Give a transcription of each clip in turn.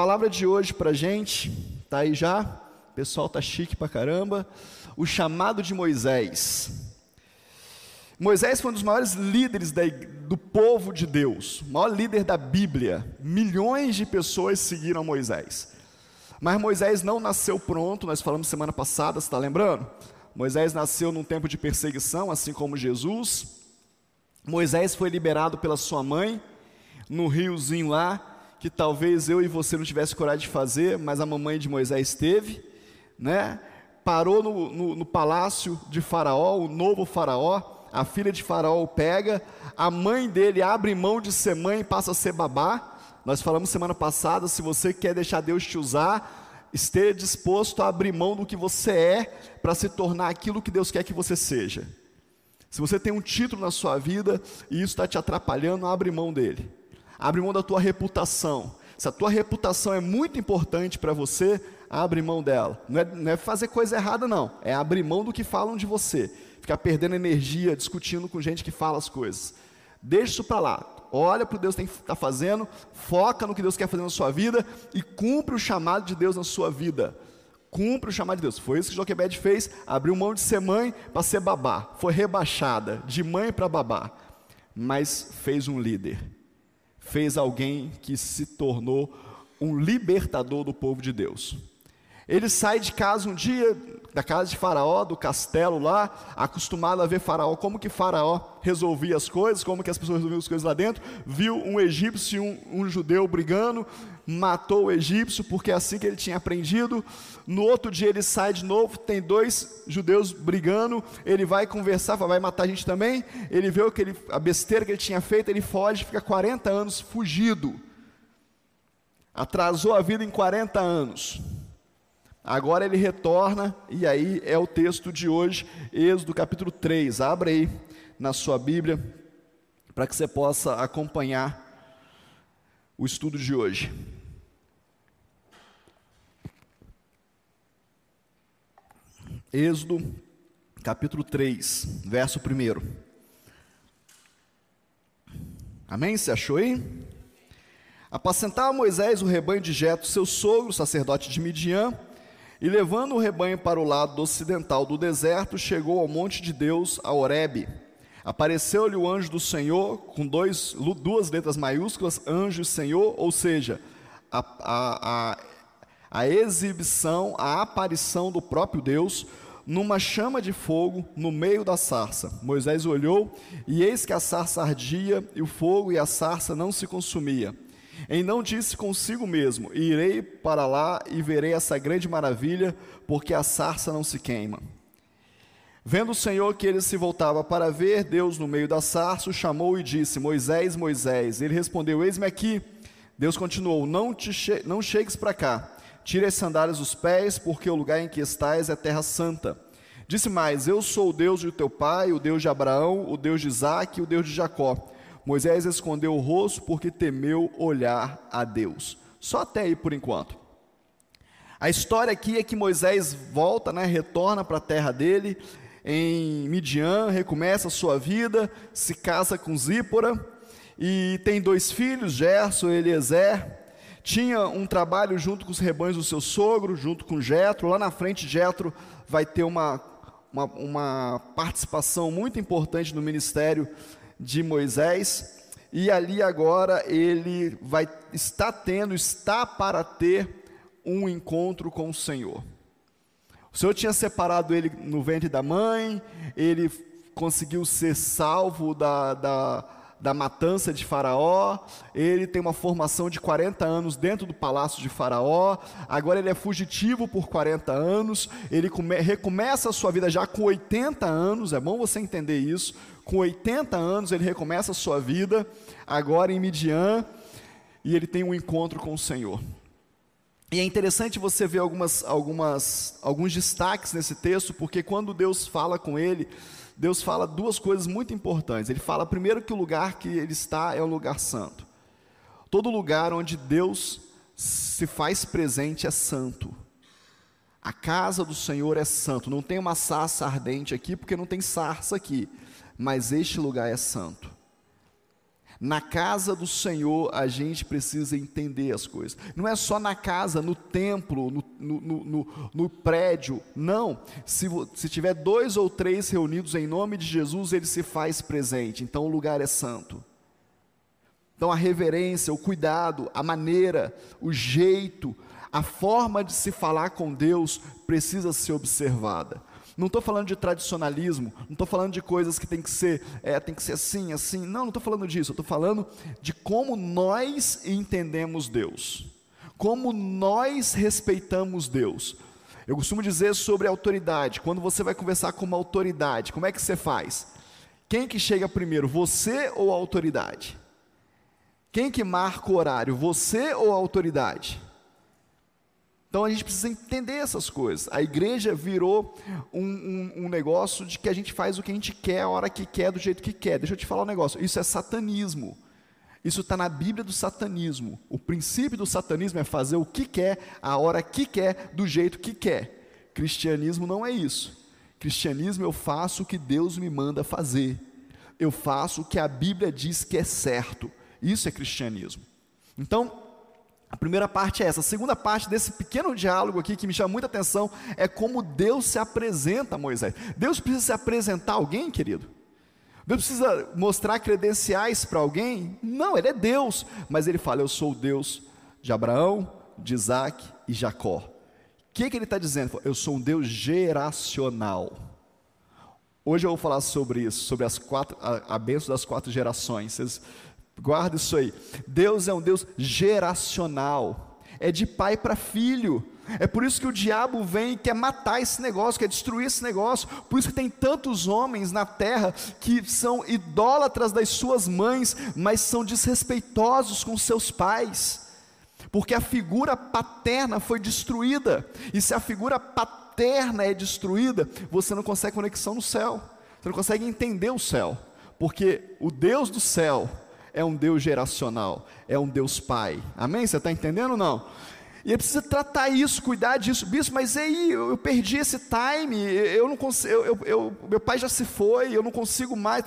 palavra de hoje para gente, tá aí já? O pessoal tá chique pra caramba. O chamado de Moisés. Moisés foi um dos maiores líderes da, do povo de Deus, maior líder da Bíblia. Milhões de pessoas seguiram Moisés. Mas Moisés não nasceu pronto, nós falamos semana passada, você está lembrando? Moisés nasceu num tempo de perseguição, assim como Jesus. Moisés foi liberado pela sua mãe, no riozinho lá, que talvez eu e você não tivesse coragem de fazer, mas a mamãe de Moisés teve, né? Parou no, no, no palácio de Faraó, o novo Faraó, a filha de Faraó o pega, a mãe dele abre mão de ser mãe e passa a ser babá. Nós falamos semana passada: se você quer deixar Deus te usar, esteja disposto a abrir mão do que você é para se tornar aquilo que Deus quer que você seja. Se você tem um título na sua vida e isso está te atrapalhando, abre mão dele. Abre mão da tua reputação. Se a tua reputação é muito importante para você, abre mão dela. Não é, não é fazer coisa errada, não. É abrir mão do que falam de você ficar perdendo energia discutindo com gente que fala as coisas. Deixa isso para lá. Olha para o que Deus está fazendo, foca no que Deus quer fazer na sua vida e cumpre o chamado de Deus na sua vida. Cumpre o chamado de Deus. Foi isso que Joquebed fez, abriu mão de ser mãe para ser babá. Foi rebaixada de mãe para babá, mas fez um líder. Fez alguém que se tornou um libertador do povo de Deus. Ele sai de casa um dia, da casa de Faraó, do castelo lá, acostumado a ver Faraó, como que Faraó resolvia as coisas, como que as pessoas resolviam as coisas lá dentro. Viu um egípcio e um, um judeu brigando, matou o egípcio, porque é assim que ele tinha aprendido. No outro dia ele sai de novo, tem dois judeus brigando, ele vai conversar, vai matar a gente também. Ele vê o que ele, a besteira que ele tinha feito, ele foge, fica 40 anos fugido. Atrasou a vida em 40 anos. Agora ele retorna, e aí é o texto de hoje, Êxodo capítulo 3. Abra aí na sua Bíblia, para que você possa acompanhar o estudo de hoje. Êxodo capítulo 3, verso 1. Amém? Você achou aí? Apacentava Moisés o rebanho de Jeto, seu sogro, sacerdote de Midian, e levando o rebanho para o lado ocidental do deserto, chegou ao monte de Deus, a Horebe. Apareceu-lhe o anjo do Senhor, com dois, duas letras maiúsculas, anjo e Senhor, ou seja, a, a, a, a exibição, a aparição do próprio Deus, numa chama de fogo no meio da sarça. Moisés olhou, e eis que a sarça ardia, e o fogo e a sarça não se consumia. Então disse consigo mesmo: Irei para lá e verei essa grande maravilha, porque a sarça não se queima. Vendo o Senhor que ele se voltava para ver, Deus no meio da sarça o chamou e disse: Moisés, Moisés. Ele respondeu: Eis-me aqui. Deus continuou: Não, te che não chegues para cá. Tire as sandálias dos pés, porque o lugar em que estás é terra santa. Disse mais: Eu sou o Deus de teu pai, o Deus de Abraão, o Deus de Isaque e o Deus de Jacó. Moisés escondeu o rosto porque temeu olhar a Deus. Só até aí por enquanto. A história aqui é que Moisés volta, né, retorna para a terra dele, em Midian, recomeça a sua vida, se casa com Zípora, e tem dois filhos, Gerson e Eliezer. Tinha um trabalho junto com os rebanhos do seu sogro, junto com Jetro. Lá na frente, Jetro vai ter uma, uma, uma participação muito importante no ministério de Moisés, e ali agora ele vai está tendo, está para ter um encontro com o Senhor. O Senhor tinha separado ele no ventre da mãe, ele conseguiu ser salvo da, da da matança de Faraó, ele tem uma formação de 40 anos dentro do palácio de Faraó, agora ele é fugitivo por 40 anos, ele come, recomeça a sua vida já com 80 anos, é bom você entender isso. Com 80 anos ele recomeça a sua vida, agora em Midian, e ele tem um encontro com o Senhor. E é interessante você ver algumas, algumas, alguns destaques nesse texto, porque quando Deus fala com ele, Deus fala duas coisas muito importantes. Ele fala, primeiro, que o lugar que ele está é um lugar santo. Todo lugar onde Deus se faz presente é santo. A casa do Senhor é santo. Não tem uma sarça ardente aqui, porque não tem sarça aqui. Mas este lugar é santo. Na casa do Senhor, a gente precisa entender as coisas. Não é só na casa, no templo, no, no, no, no prédio. Não. Se, se tiver dois ou três reunidos em nome de Jesus, ele se faz presente. Então o lugar é santo. Então a reverência, o cuidado, a maneira, o jeito, a forma de se falar com Deus precisa ser observada. Não estou falando de tradicionalismo, não estou falando de coisas que tem que ser, é, tem que ser assim, assim. Não, não estou falando disso. Estou falando de como nós entendemos Deus, como nós respeitamos Deus. Eu costumo dizer sobre autoridade. Quando você vai conversar com uma autoridade, como é que você faz? Quem que chega primeiro, você ou a autoridade? Quem que marca o horário, você ou a autoridade? Então a gente precisa entender essas coisas. A igreja virou um, um, um, negócio de que a gente faz o que a gente quer, a hora que quer, do jeito que quer. Deixa eu te falar um negócio: isso é satanismo. Isso está na Bíblia do satanismo. O princípio do satanismo é fazer o que quer, a hora que quer, do jeito que quer. Cristianismo não é isso. Cristianismo eu faço o que Deus me manda fazer. Eu faço o que a Bíblia diz que é certo. Isso é cristianismo. Então, a primeira parte é essa. A segunda parte desse pequeno diálogo aqui que me chama muita atenção é como Deus se apresenta a Moisés. Deus precisa se apresentar a alguém, querido? Deus precisa mostrar credenciais para alguém? Não, ele é Deus, mas ele fala: Eu sou o Deus de Abraão, de Isaac e Jacó. O que, que ele está dizendo? Eu sou um Deus geracional. Hoje eu vou falar sobre isso, sobre as quatro, a, a benção das quatro gerações. Vocês Guarda isso aí. Deus é um Deus geracional. É de pai para filho. É por isso que o diabo vem e quer matar esse negócio, quer destruir esse negócio. Por isso que tem tantos homens na terra que são idólatras das suas mães, mas são desrespeitosos com seus pais. Porque a figura paterna foi destruída. E se a figura paterna é destruída, você não consegue conexão no céu. Você não consegue entender o céu. Porque o Deus do céu é um Deus geracional, é um Deus Pai. Amém? Você está entendendo ou não? E ele precisa tratar isso, cuidar disso, bispo, mas aí eu, eu perdi esse time, eu não consigo, eu, eu, meu pai já se foi, eu não consigo mais.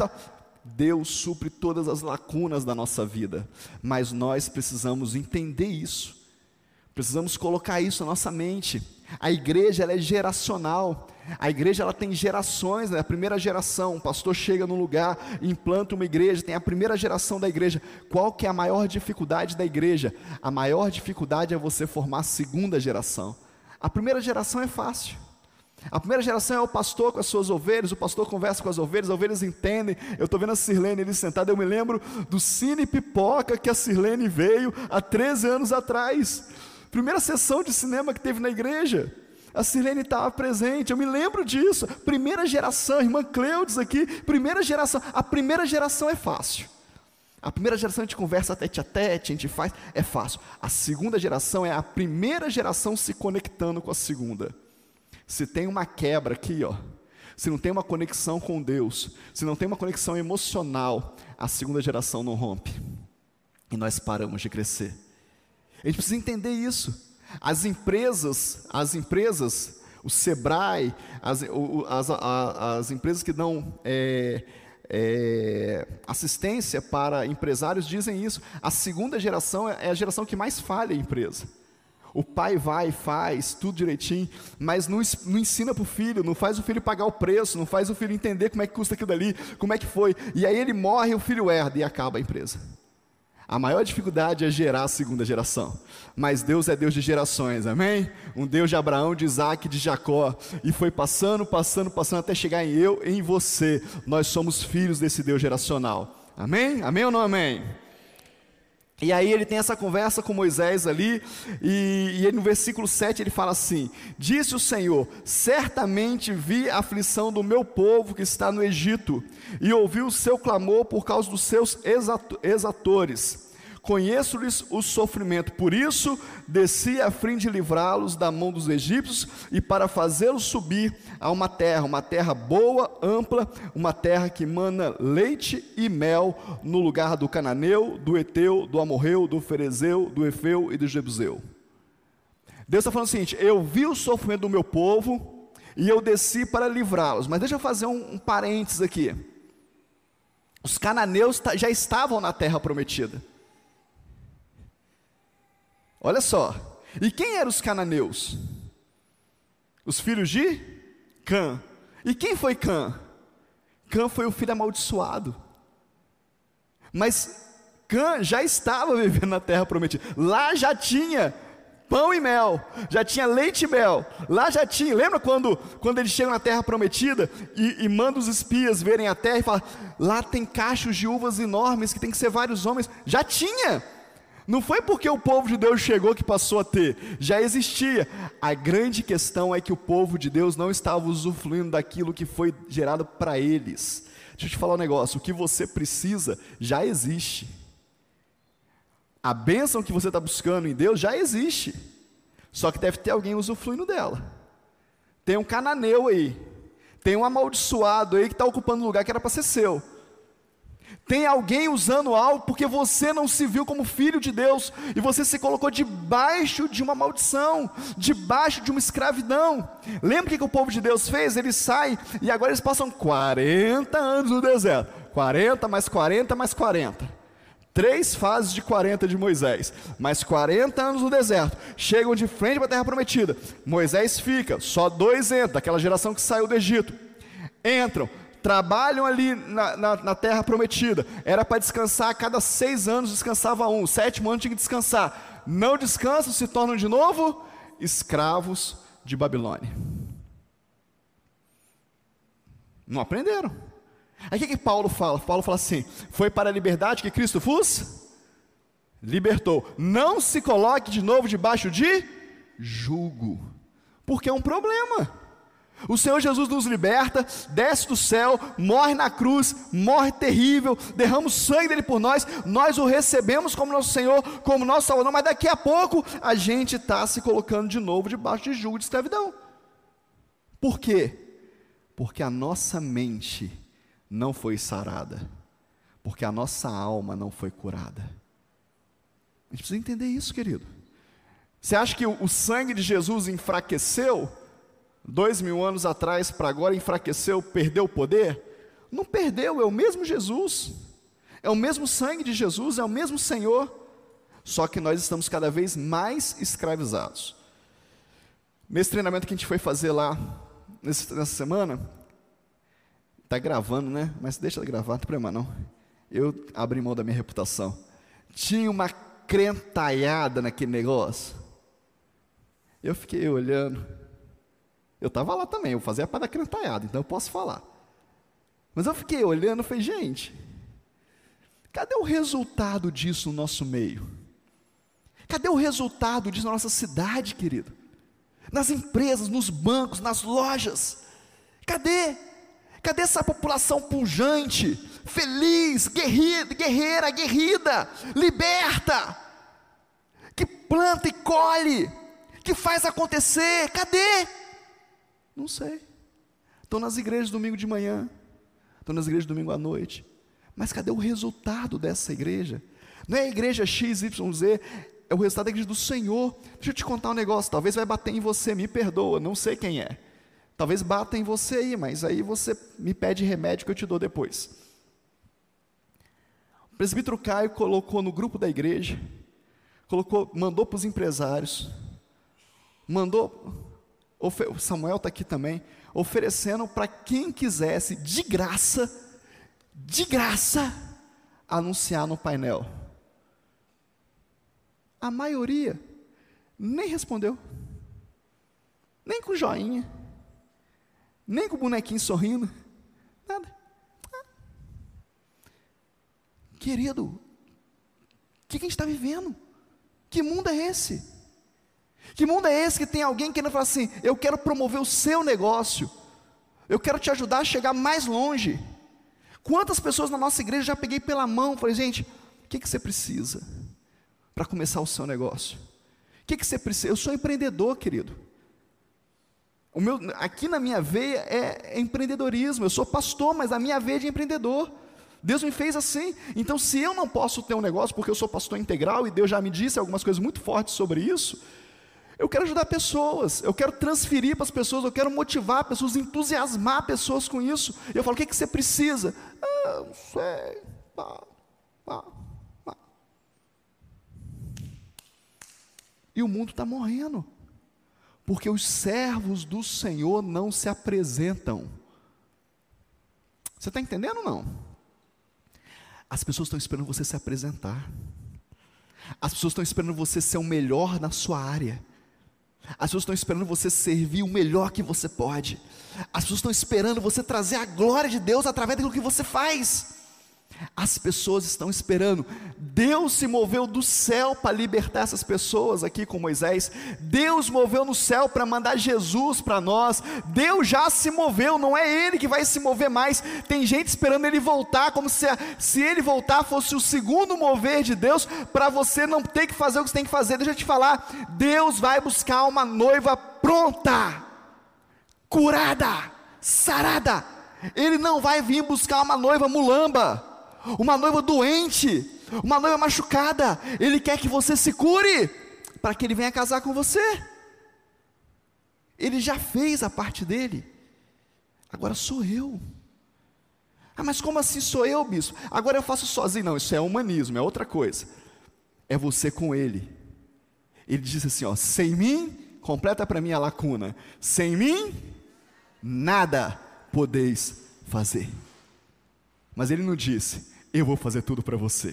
Deus supre todas as lacunas da nossa vida, mas nós precisamos entender isso, precisamos colocar isso na nossa mente. A igreja é geracional. A igreja ela tem gerações, né? a primeira geração, o pastor chega num lugar, implanta uma igreja, tem a primeira geração da igreja. Qual que é a maior dificuldade da igreja? A maior dificuldade é você formar a segunda geração. A primeira geração é fácil. A primeira geração é o pastor com as suas ovelhas, o pastor conversa com as ovelhas, as ovelhas entendem. Eu estou vendo a Sirlene ali sentada, eu me lembro do Cine Pipoca que a Sirlene veio há 13 anos atrás. Primeira sessão de cinema que teve na igreja. A Sirlene estava presente, eu me lembro disso. Primeira geração, irmã Cleudes aqui, primeira geração. A primeira geração é fácil. A primeira geração a gente conversa tete a tete, a gente faz, é fácil. A segunda geração é a primeira geração se conectando com a segunda. Se tem uma quebra aqui, ó, se não tem uma conexão com Deus, se não tem uma conexão emocional, a segunda geração não rompe. E nós paramos de crescer. A gente precisa entender isso. As empresas, as empresas, o Sebrae, as, as, as empresas que dão é, é, assistência para empresários dizem isso. A segunda geração é a geração que mais falha a empresa. O pai vai, faz tudo direitinho, mas não, não ensina para o filho, não faz o filho pagar o preço, não faz o filho entender como é que custa aquilo dali, como é que foi. E aí ele morre, o filho herda e acaba a empresa. A maior dificuldade é gerar a segunda geração. Mas Deus é Deus de gerações, amém? Um Deus de Abraão, de Isaac, de Jacó. E foi passando, passando, passando até chegar em eu, em você. Nós somos filhos desse Deus geracional. Amém? Amém ou não amém? E aí ele tem essa conversa com Moisés ali, e, e no versículo 7 ele fala assim: Disse o Senhor: Certamente vi a aflição do meu povo que está no Egito, e ouvi o seu clamor por causa dos seus exatores conheço-lhes o sofrimento, por isso desci a fim de livrá-los da mão dos egípcios e para fazê-los subir a uma terra, uma terra boa, ampla, uma terra que mana leite e mel, no lugar do cananeu, do eteu, do amorreu, do ferezeu, do efeu e do jebuseu. Deus está falando o seguinte: eu vi o sofrimento do meu povo e eu desci para livrá-los. Mas deixa eu fazer um, um parênteses aqui. Os cananeus já estavam na terra prometida. Olha só. E quem eram os cananeus? Os filhos de Cã. E quem foi Cã? Cã foi o filho amaldiçoado. Mas Cã já estava vivendo na terra prometida. Lá já tinha pão e mel, já tinha leite e mel. Lá já tinha. Lembra quando, quando eles chegam na terra prometida e, e mandam os espias verem a terra e falam: lá tem cachos de uvas enormes que tem que ser vários homens. Já tinha. Não foi porque o povo de Deus chegou que passou a ter, já existia. A grande questão é que o povo de Deus não estava usufruindo daquilo que foi gerado para eles. Deixa eu te falar um negócio: o que você precisa já existe. A bênção que você está buscando em Deus já existe. Só que deve ter alguém usufruindo dela. Tem um cananeu aí. Tem um amaldiçoado aí que está ocupando um lugar que era para ser seu. Tem alguém usando algo porque você não se viu como filho de Deus e você se colocou debaixo de uma maldição, debaixo de uma escravidão. Lembra o que, que o povo de Deus fez? Eles saem e agora eles passam 40 anos no deserto 40 mais 40 mais 40. Três fases de 40 de Moisés, mais 40 anos no deserto, chegam de frente para a terra prometida. Moisés fica, só dois entram, aquela geração que saiu do Egito. Entram, trabalham ali na, na, na terra prometida. Era para descansar, a cada seis anos descansava um, o sétimo ano tinha que descansar. Não descansam, se tornam de novo escravos de Babilônia. Não aprenderam. Aí o que, que Paulo fala? Paulo fala assim: foi para a liberdade que Cristo vos libertou. Não se coloque de novo debaixo de jugo, porque é um problema. O Senhor Jesus nos liberta, desce do céu, morre na cruz, morre terrível, derrama o sangue dele por nós, nós o recebemos como nosso Senhor, como nosso Salvador, mas daqui a pouco a gente está se colocando de novo debaixo de jugo de escravidão. Por quê? Porque a nossa mente não foi sarada, porque a nossa alma não foi curada. A gente precisa entender isso, querido. Você acha que o sangue de Jesus enfraqueceu? Dois mil anos atrás para agora enfraqueceu, perdeu o poder? Não perdeu, é o mesmo Jesus, é o mesmo sangue de Jesus, é o mesmo Senhor, só que nós estamos cada vez mais escravizados. Nesse treinamento que a gente foi fazer lá nessa semana, está gravando, né? Mas deixa de gravar, não tem problema não. Eu abri mão da minha reputação. Tinha uma crentalhada naquele negócio. Eu fiquei olhando. Eu estava lá também, eu fazia para da crentalhada, então eu posso falar. Mas eu fiquei olhando e falei, gente, cadê o resultado disso no nosso meio? Cadê o resultado disso na nossa cidade, querido? Nas empresas, nos bancos, nas lojas? Cadê? Cadê essa população pujante, feliz, guerreira, guerreira, guerrida, liberta, que planta e colhe, que faz acontecer? Cadê? Não sei. Estou nas igrejas domingo de manhã, estou nas igrejas domingo à noite. Mas cadê o resultado dessa igreja? Não é a igreja XYZ, é o resultado da igreja do Senhor. Deixa eu te contar um negócio, talvez vai bater em você, me perdoa, não sei quem é. Talvez bata em você aí, mas aí você me pede remédio que eu te dou depois. O presbítero Caio colocou no grupo da igreja, colocou, mandou para os empresários, mandou o Samuel está aqui também, oferecendo para quem quisesse, de graça, de graça, anunciar no painel. A maioria nem respondeu, nem com joinha, nem com o bonequinho sorrindo, nada. Querido, o que, que a gente está vivendo? Que mundo é esse? Que mundo é esse que tem alguém querendo falar assim: eu quero promover o seu negócio, eu quero te ajudar a chegar mais longe. Quantas pessoas na nossa igreja já peguei pela mão, falei, gente, o que, que você precisa para começar o seu negócio? O que, que você precisa? Eu sou empreendedor, querido. O meu, aqui na minha veia é, é empreendedorismo. Eu sou pastor, mas a minha veia é de empreendedor. Deus me fez assim. Então, se eu não posso ter um negócio porque eu sou pastor integral e Deus já me disse algumas coisas muito fortes sobre isso, eu quero ajudar pessoas, eu quero transferir para as pessoas, eu quero motivar pessoas, entusiasmar pessoas com isso. E eu falo: o que, que você precisa? Ah, não sei. E o mundo está morrendo, porque os servos do Senhor não se apresentam. Você está entendendo ou não? As pessoas estão esperando você se apresentar. As pessoas estão esperando você ser o melhor na sua área. As pessoas estão esperando você servir o melhor que você pode. As pessoas estão esperando você trazer a glória de Deus através daquilo que você faz. As pessoas estão esperando. Deus se moveu do céu para libertar essas pessoas aqui com Moisés. Deus moveu no céu para mandar Jesus para nós. Deus já se moveu, não é Ele que vai se mover mais. Tem gente esperando Ele voltar, como se, se Ele voltar fosse o segundo mover de Deus, para você não ter que fazer o que você tem que fazer. Deixa eu te falar: Deus vai buscar uma noiva pronta, curada, sarada. Ele não vai vir buscar uma noiva mulamba uma noiva doente, uma noiva machucada. Ele quer que você se cure, para que ele venha casar com você. Ele já fez a parte dele, agora sou eu. Ah, mas como assim sou eu, bispo? Agora eu faço sozinho. Não, isso é humanismo, é outra coisa. É você com ele. Ele diz assim: ó, sem mim, completa para mim a lacuna. Sem mim, nada podeis fazer. Mas ele não disse, eu vou fazer tudo para você.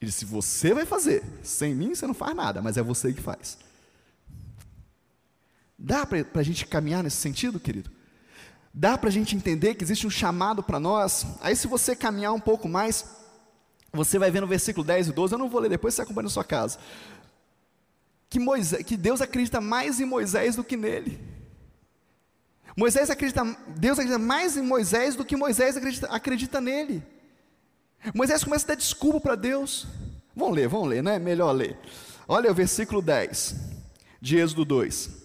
Ele disse: Você vai fazer, sem mim você não faz nada, mas é você que faz. Dá para a gente caminhar nesse sentido, querido? Dá para a gente entender que existe um chamado para nós? Aí, se você caminhar um pouco mais, você vai ver no versículo 10 e 12, eu não vou ler, depois você acompanha na sua casa. Que, Moisés, que Deus acredita mais em Moisés do que nele. Moisés acredita, Deus acredita mais em Moisés do que Moisés acredita, acredita nele. Moisés começa a dar desculpa para Deus. Vamos ler, vamos ler, né? Melhor ler. Olha o versículo 10 de Êxodo 2.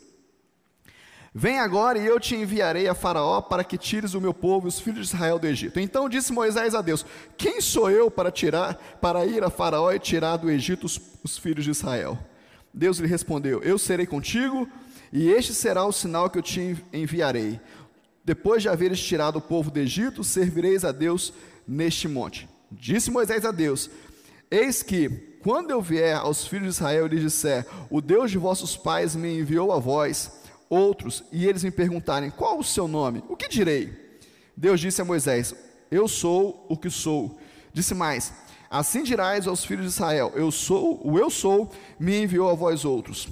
Vem agora e eu te enviarei a Faraó para que tires o meu povo e os filhos de Israel do Egito. Então disse Moisés a Deus: Quem sou eu para tirar, para ir a Faraó e tirar do Egito os, os filhos de Israel? Deus lhe respondeu: Eu serei contigo, e este será o sinal que eu te enviarei. Depois de haveres tirado o povo do Egito, servireis a Deus neste monte. Disse Moisés a Deus: Eis que, quando eu vier aos filhos de Israel e lhes disser: O Deus de vossos pais me enviou a vós, outros, e eles me perguntarem: Qual o seu nome? O que direi? Deus disse a Moisés: Eu sou o que sou. Disse mais: Assim dirás aos filhos de Israel: Eu sou, o eu sou, me enviou a vós outros.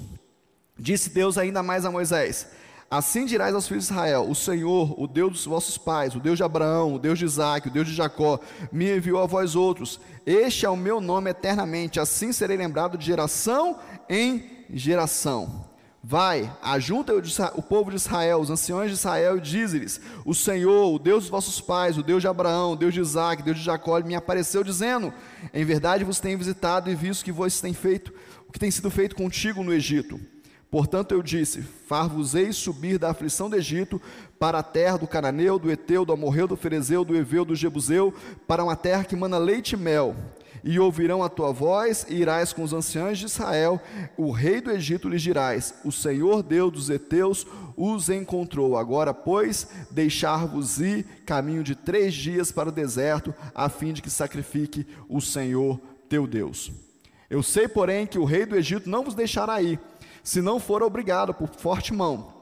Disse Deus ainda mais a Moisés: Assim dirás aos filhos de Israel: O Senhor, o Deus dos vossos pais, o Deus de Abraão, o Deus de Isaac, o Deus de Jacó, me enviou a vós outros. Este é o meu nome eternamente, assim serei lembrado de geração em geração. Vai, ajunta o povo de Israel, os anciões de Israel, e diz-lhes: O Senhor, o Deus dos vossos pais, o Deus de Abraão, o Deus de Isaac, o Deus de Jacó, me apareceu dizendo: Em verdade vos tenho visitado e visto que vos tem feito, o que tem sido feito contigo no Egito. Portanto, eu disse: Far-vos-ei subir da aflição do Egito para a terra do Cananeu, do Eteu, do Amorreu, do Ferezeu, do Eveu, do Jebuseu, para uma terra que mana leite e mel. E ouvirão a tua voz, e irás com os anciãos de Israel, o rei do Egito lhes dirás: O Senhor Deus dos Eteus os encontrou. Agora, pois, deixar-vos ir caminho de três dias para o deserto, a fim de que sacrifique o Senhor teu Deus. Eu sei, porém, que o rei do Egito não vos deixará ir se não for obrigado por forte mão.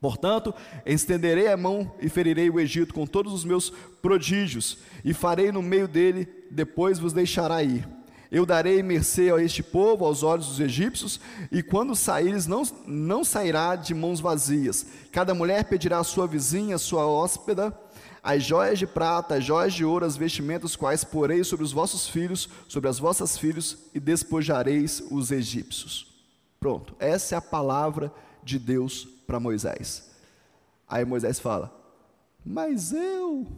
Portanto, estenderei a mão e ferirei o Egito com todos os meus prodígios, e farei no meio dele, depois vos deixará ir. Eu darei mercê a este povo, aos olhos dos egípcios, e quando saíres, não, não sairá de mãos vazias. Cada mulher pedirá à sua vizinha, à sua hóspeda, as joias de prata, as joias de ouro, as vestimentas quais porei sobre os vossos filhos, sobre as vossas filhas, e despojareis os egípcios. Pronto, essa é a palavra de Deus para Moisés. Aí Moisés fala: Mas eu,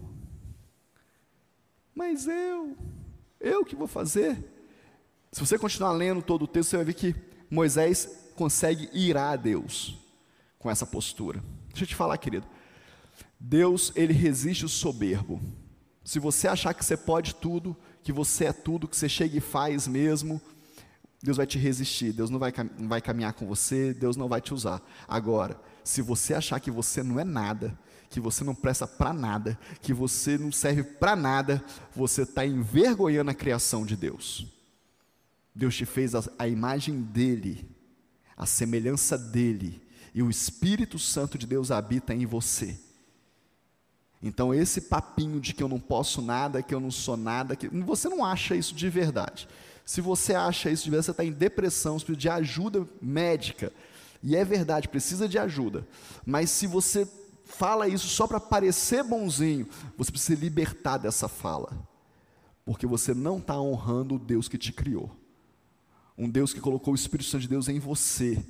mas eu, eu que vou fazer? Se você continuar lendo todo o texto, você vai ver que Moisés consegue irar a Deus com essa postura. Deixa eu te falar, querido. Deus, ele resiste o soberbo. Se você achar que você pode tudo, que você é tudo, que você chega e faz mesmo, Deus vai te resistir, Deus não vai, não vai caminhar com você, Deus não vai te usar. Agora, se você achar que você não é nada, que você não presta para nada, que você não serve para nada, você está envergonhando a criação de Deus. Deus te fez a, a imagem dele, a semelhança dele, e o Espírito Santo de Deus habita em você. Então, esse papinho de que eu não posso nada, que eu não sou nada, que você não acha isso de verdade. Se você acha isso de você está em depressão, você precisa de ajuda médica. E é verdade, precisa de ajuda. Mas se você fala isso só para parecer bonzinho, você precisa se libertar dessa fala. Porque você não está honrando o Deus que te criou. Um Deus que colocou o Espírito Santo de Deus em você.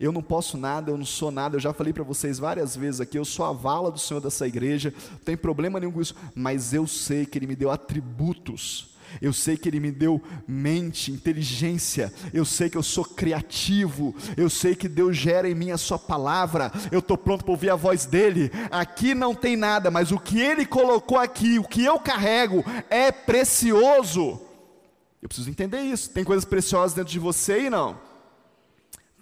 Eu não posso nada, eu não sou nada. Eu já falei para vocês várias vezes aqui, eu sou a vala do Senhor dessa igreja, não tem problema nenhum com isso, mas eu sei que Ele me deu atributos eu sei que Ele me deu mente, inteligência, eu sei que eu sou criativo, eu sei que Deus gera em mim a Sua palavra, eu estou pronto para ouvir a voz dEle. Aqui não tem nada, mas o que Ele colocou aqui, o que eu carrego, é precioso. Eu preciso entender isso. Tem coisas preciosas dentro de você e não?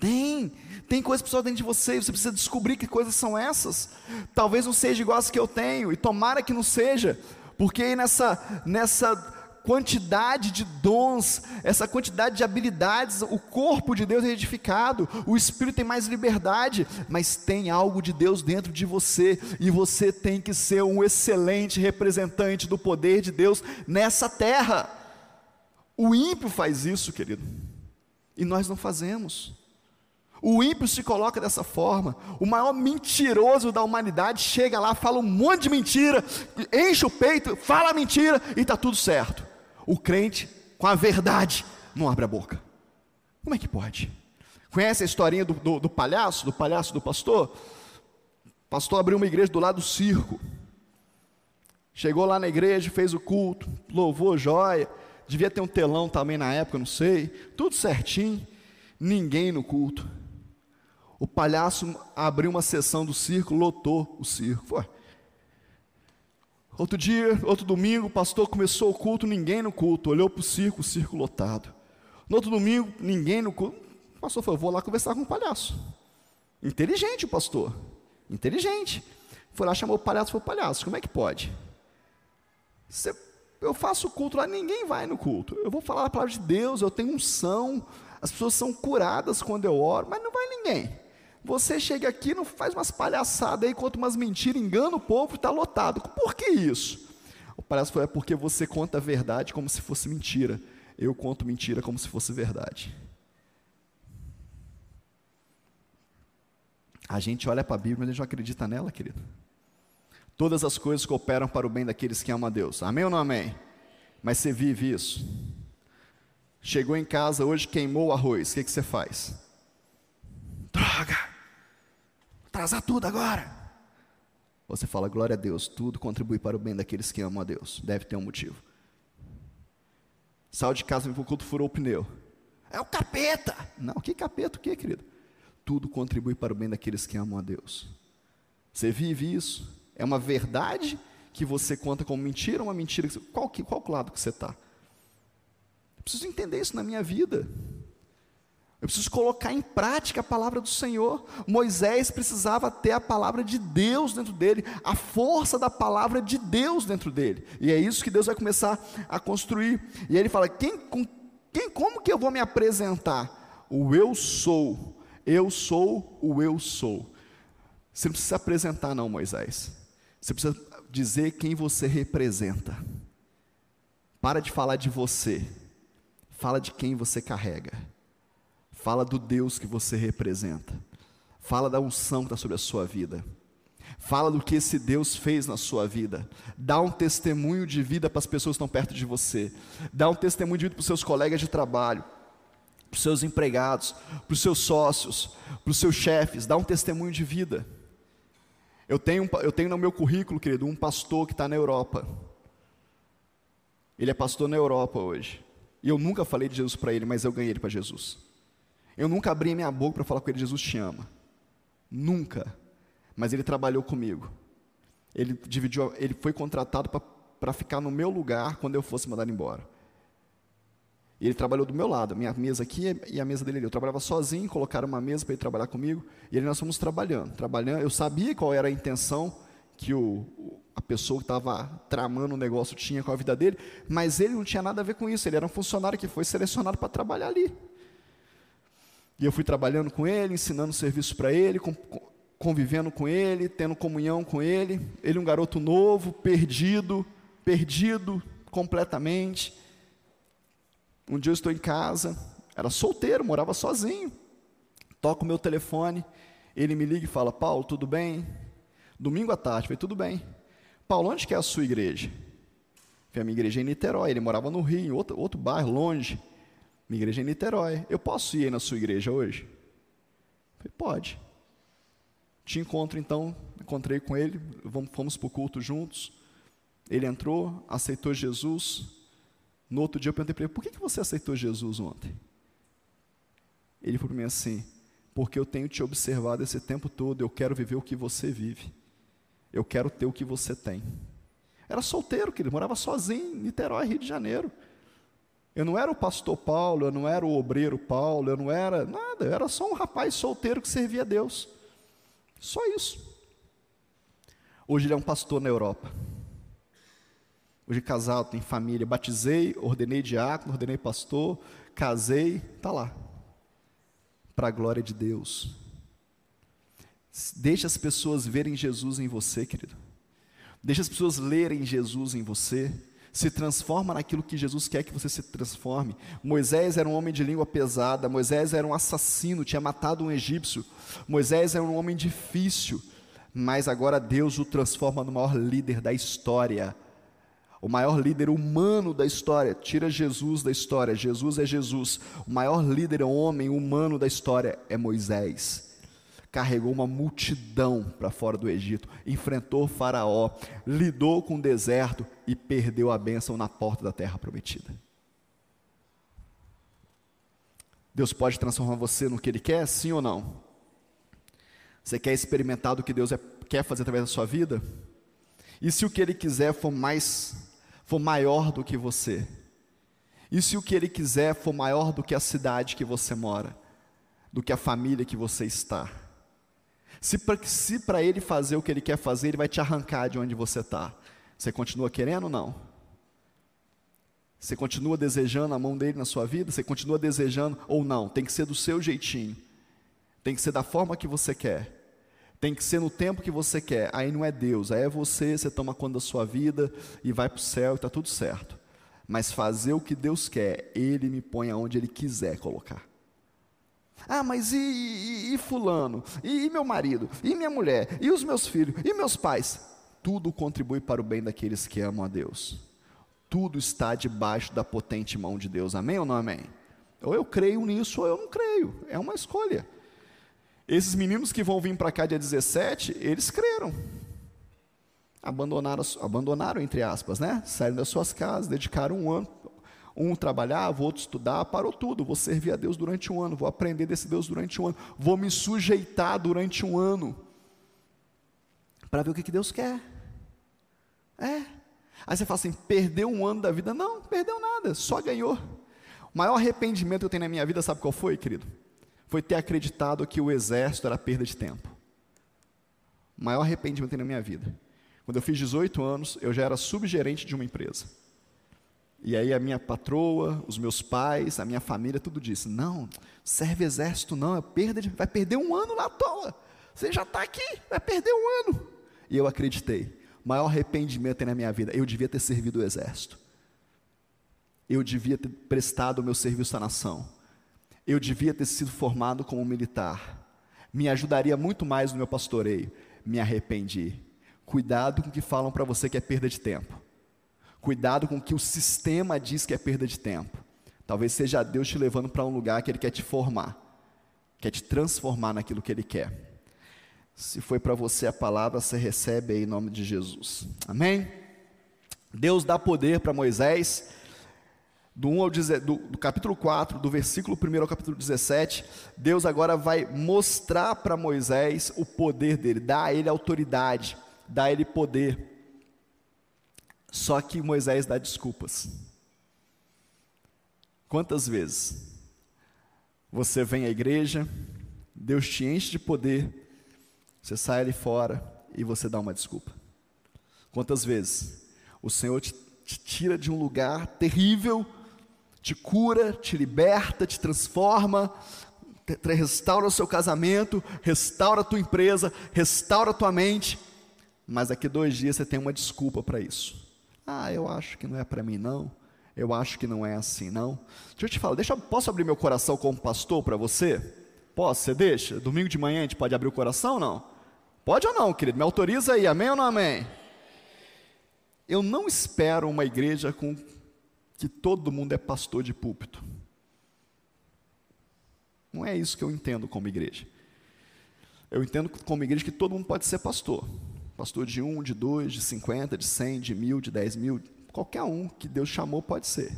Tem, tem coisas preciosas dentro de você, e você precisa descobrir que coisas são essas. Talvez não seja igual as que eu tenho, e tomara que não seja, porque aí nessa, nessa quantidade de dons, essa quantidade de habilidades, o corpo de Deus é edificado, o espírito tem mais liberdade, mas tem algo de Deus dentro de você e você tem que ser um excelente representante do poder de Deus nessa terra. O ímpio faz isso, querido, e nós não fazemos. O ímpio se coloca dessa forma. O maior mentiroso da humanidade chega lá, fala um monte de mentira, enche o peito, fala mentira e está tudo certo o crente, com a verdade, não abre a boca. Como é que pode? Conhece a historinha do, do, do palhaço, do palhaço do pastor? O pastor abriu uma igreja do lado do circo. Chegou lá na igreja, fez o culto, louvou joia. Devia ter um telão também na época, não sei. Tudo certinho. Ninguém no culto. O palhaço abriu uma sessão do circo, lotou o circo. Foi. Outro dia, outro domingo, o pastor começou o culto, ninguém no culto, olhou para o circo, o circo lotado. No outro domingo, ninguém no culto. O pastor falou: vou lá conversar com o palhaço. Inteligente o pastor, inteligente. Foi lá, chamou o palhaço, falou: palhaço, como é que pode? Você, eu faço o culto lá, ninguém vai no culto. Eu vou falar a palavra de Deus, eu tenho unção, as pessoas são curadas quando eu oro, mas não vai ninguém. Você chega aqui, não faz umas palhaçadas aí, conta umas mentiras, engana o povo está lotado. Por que isso? O palhaço falou: é porque você conta a verdade como se fosse mentira. Eu conto mentira como se fosse verdade. A gente olha para a Bíblia, mas a gente não acredita nela, querido. Todas as coisas cooperam para o bem daqueles que amam a Deus. Amém ou não amém? Mas você vive isso. Chegou em casa hoje, queimou o arroz. O que, que você faz? Droga! Atrasar tudo agora. Você fala, glória a Deus, tudo contribui para o bem daqueles que amam a Deus. Deve ter um motivo. Saiu de casa, vem para o culto, furou o pneu. É o capeta. Não, que capeta o que, querido? Tudo contribui para o bem daqueles que amam a Deus. Você vive isso? É uma verdade que você conta como mentira ou uma mentira? Qual, qual lado que você está? Preciso entender isso na minha vida. Eu preciso colocar em prática a palavra do Senhor. Moisés precisava ter a palavra de Deus dentro dele, a força da palavra de Deus dentro dele. E é isso que Deus vai começar a construir. E aí ele fala: quem, com, quem, como que eu vou me apresentar? O eu sou. Eu sou o eu sou. Você não precisa se apresentar, não, Moisés. Você precisa dizer quem você representa. Para de falar de você. Fala de quem você carrega. Fala do Deus que você representa. Fala da unção que está sobre a sua vida. Fala do que esse Deus fez na sua vida. Dá um testemunho de vida para as pessoas que estão perto de você. Dá um testemunho de vida para os seus colegas de trabalho, para os seus empregados, para os seus sócios, para os seus chefes. Dá um testemunho de vida. Eu tenho, eu tenho no meu currículo, querido, um pastor que está na Europa. Ele é pastor na Europa hoje. E eu nunca falei de Jesus para ele, mas eu ganhei ele para Jesus. Eu nunca abri minha boca para falar com ele, Jesus te ama. Nunca. Mas ele trabalhou comigo. Ele dividiu, ele foi contratado para ficar no meu lugar quando eu fosse mandado embora. E ele trabalhou do meu lado, minha mesa aqui e a mesa dele ali. Eu trabalhava sozinho, colocaram uma mesa para ele trabalhar comigo, e nós fomos trabalhando, trabalhando. Eu sabia qual era a intenção que o, a pessoa que estava tramando o negócio tinha com a vida dele, mas ele não tinha nada a ver com isso, ele era um funcionário que foi selecionado para trabalhar ali. E eu fui trabalhando com ele, ensinando serviço para ele, convivendo com ele, tendo comunhão com ele. Ele um garoto novo, perdido, perdido completamente. Um dia eu estou em casa, era solteiro, morava sozinho. Toco o meu telefone, ele me liga e fala: Paulo, tudo bem? Domingo à tarde, falei: tudo bem. Paulo, onde que é a sua igreja? Falei, a minha igreja é em Niterói. Ele morava no Rio, em outro, outro bairro, longe. Minha igreja é em Niterói. Eu posso ir na sua igreja hoje? Falei, pode. Te encontro então, encontrei com ele, fomos para o culto juntos. Ele entrou, aceitou Jesus. No outro dia eu perguntei para ele: por que, que você aceitou Jesus ontem? Ele falou para mim assim: porque eu tenho te observado esse tempo todo, eu quero viver o que você vive. Eu quero ter o que você tem. Era solteiro, que ele morava sozinho em Niterói, Rio de Janeiro. Eu não era o pastor Paulo, eu não era o obreiro Paulo, eu não era nada, eu era só um rapaz solteiro que servia a Deus. Só isso. Hoje ele é um pastor na Europa. Hoje casado, tem família, batizei, ordenei diácono, ordenei pastor, casei, está lá para a glória de Deus. Deixa as pessoas verem Jesus em você, querido. Deixa as pessoas lerem Jesus em você. Se transforma naquilo que Jesus quer que você se transforme. Moisés era um homem de língua pesada. Moisés era um assassino, tinha matado um egípcio. Moisés era um homem difícil. Mas agora Deus o transforma no maior líder da história o maior líder humano da história. Tira Jesus da história. Jesus é Jesus. O maior líder homem humano da história é Moisés. Carregou uma multidão para fora do Egito, enfrentou Faraó, lidou com o deserto e perdeu a bênção na porta da terra prometida. Deus pode transformar você no que Ele quer, sim ou não? Você quer experimentar do que Deus é, quer fazer através da sua vida? E se o que Ele quiser for mais for maior do que você, e se o que Ele quiser for maior do que a cidade que você mora, do que a família que você está, se para Ele fazer o que Ele quer fazer, Ele vai te arrancar de onde você está, você continua querendo ou não? Você continua desejando a mão dele na sua vida? Você continua desejando ou não? Tem que ser do seu jeitinho. Tem que ser da forma que você quer. Tem que ser no tempo que você quer. Aí não é Deus, aí é você, você toma conta da sua vida e vai para o céu e está tudo certo. Mas fazer o que Deus quer, Ele me põe aonde Ele quiser colocar. Ah, mas e, e, e fulano? E, e meu marido? E minha mulher? E os meus filhos? E meus pais? Tudo contribui para o bem daqueles que amam a Deus. Tudo está debaixo da potente mão de Deus. Amém ou não amém? Ou eu creio nisso ou eu não creio. É uma escolha. Esses meninos que vão vir para cá dia 17, eles creram. Abandonaram, abandonaram, entre aspas, né? Saíram das suas casas, dedicaram um ano. Um trabalhava, outro estudar, parou tudo. Vou servir a Deus durante um ano, vou aprender desse Deus durante um ano, vou me sujeitar durante um ano. Para ver o que, que Deus quer. É. Aí você fala assim: perdeu um ano da vida? Não, perdeu nada, só ganhou. O maior arrependimento que eu tenho na minha vida, sabe qual foi, querido? foi ter acreditado que o exército era perda de tempo. O maior arrependimento na minha vida. Quando eu fiz 18 anos, eu já era subgerente de uma empresa. E aí a minha patroa, os meus pais, a minha família, tudo disse: não, serve exército não, é perda de, vai perder um ano lá toa. Você já está aqui, vai perder um ano. E eu acreditei. Maior arrependimento na minha vida, eu devia ter servido o exército. Eu devia ter prestado o meu serviço à nação eu devia ter sido formado como militar. Me ajudaria muito mais no meu pastoreio. Me arrependi. Cuidado com o que falam para você que é perda de tempo. Cuidado com o que o sistema diz que é perda de tempo. Talvez seja Deus te levando para um lugar que Ele quer te formar, quer te transformar naquilo que Ele quer. Se foi para você a palavra, você recebe aí em nome de Jesus. Amém? Deus dá poder para Moisés do, 1 ao, do, do capítulo 4, do versículo 1 ao capítulo 17, Deus agora vai mostrar para Moisés o poder dele, dar a ele autoridade, dar a ele poder. Só que Moisés dá desculpas. Quantas vezes você vem à igreja, Deus te enche de poder, você sai ali fora e você dá uma desculpa. Quantas vezes o Senhor te, te tira de um lugar terrível, te cura, te liberta, te transforma, te, restaura o seu casamento, restaura a tua empresa, restaura a tua mente, mas daqui dois dias você tem uma desculpa para isso. Ah, eu acho que não é para mim não. Eu acho que não é assim não. Deixa eu te falar, deixa, posso abrir meu coração como pastor para você? Posso? Você deixa? Domingo de manhã a gente pode abrir o coração ou não? Pode ou não, querido? Me autoriza aí, amém ou não amém? Eu não espero uma igreja com que todo mundo é pastor de púlpito. Não é isso que eu entendo como igreja. Eu entendo como igreja que todo mundo pode ser pastor. Pastor de um, de dois, de cinquenta, de cem, de mil, de dez mil, qualquer um que Deus chamou pode ser.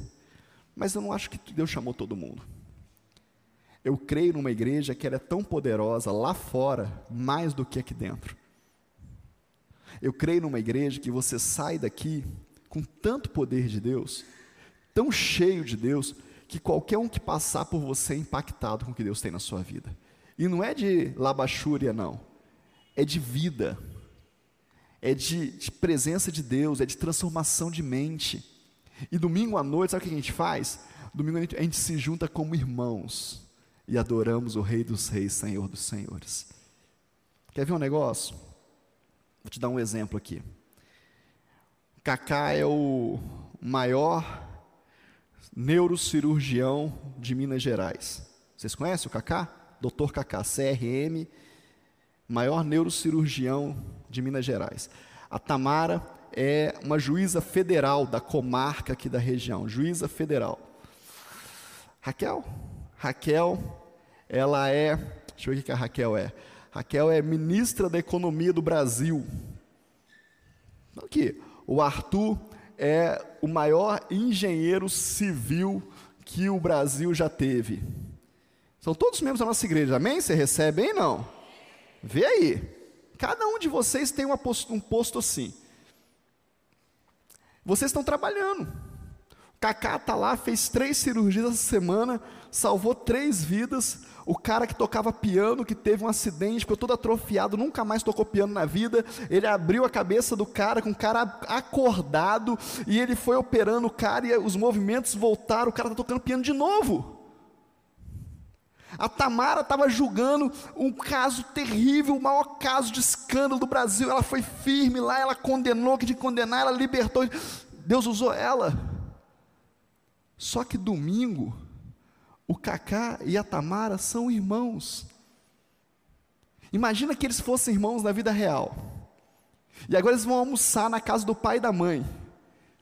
Mas eu não acho que Deus chamou todo mundo. Eu creio numa igreja que ela é tão poderosa lá fora, mais do que aqui dentro. Eu creio numa igreja que você sai daqui com tanto poder de Deus, tão cheio de Deus, que qualquer um que passar por você é impactado com o que Deus tem na sua vida. E não é de labachúria, não. É de vida. É de, de presença de Deus, é de transformação de mente. E domingo à noite, sabe o que a gente faz? Domingo à noite a gente se junta como irmãos e adoramos o Rei dos Reis, Senhor dos Senhores. Quer ver um negócio? Vou te dar um exemplo aqui. Cacá é o maior neurocirurgião de Minas Gerais. Vocês conhecem o Cacá? Dr. Cacá, CRM, maior neurocirurgião de Minas Gerais. A Tamara é uma juíza federal da comarca aqui da região, juíza federal. Raquel? Raquel, ela é, deixa eu ver o que a Raquel é. Raquel é ministra da Economia do Brasil. Aqui, o Arthur é o maior engenheiro civil que o Brasil já teve. São todos membros da nossa igreja, amém? Você recebe, hein? Não? Vê aí. Cada um de vocês tem um posto, um posto assim. Vocês estão trabalhando. O Cacá está lá, fez três cirurgias essa semana, salvou três vidas. O cara que tocava piano, que teve um acidente, ficou todo atrofiado, nunca mais tocou piano na vida. Ele abriu a cabeça do cara, com o cara acordado, e ele foi operando o cara, e os movimentos voltaram. O cara está tocando piano de novo. A Tamara estava julgando um caso terrível, o maior caso de escândalo do Brasil. Ela foi firme lá, ela condenou que de condenar, ela libertou. Deus usou ela. Só que domingo, o Cacá e a Tamara são irmãos. Imagina que eles fossem irmãos na vida real. E agora eles vão almoçar na casa do pai e da mãe.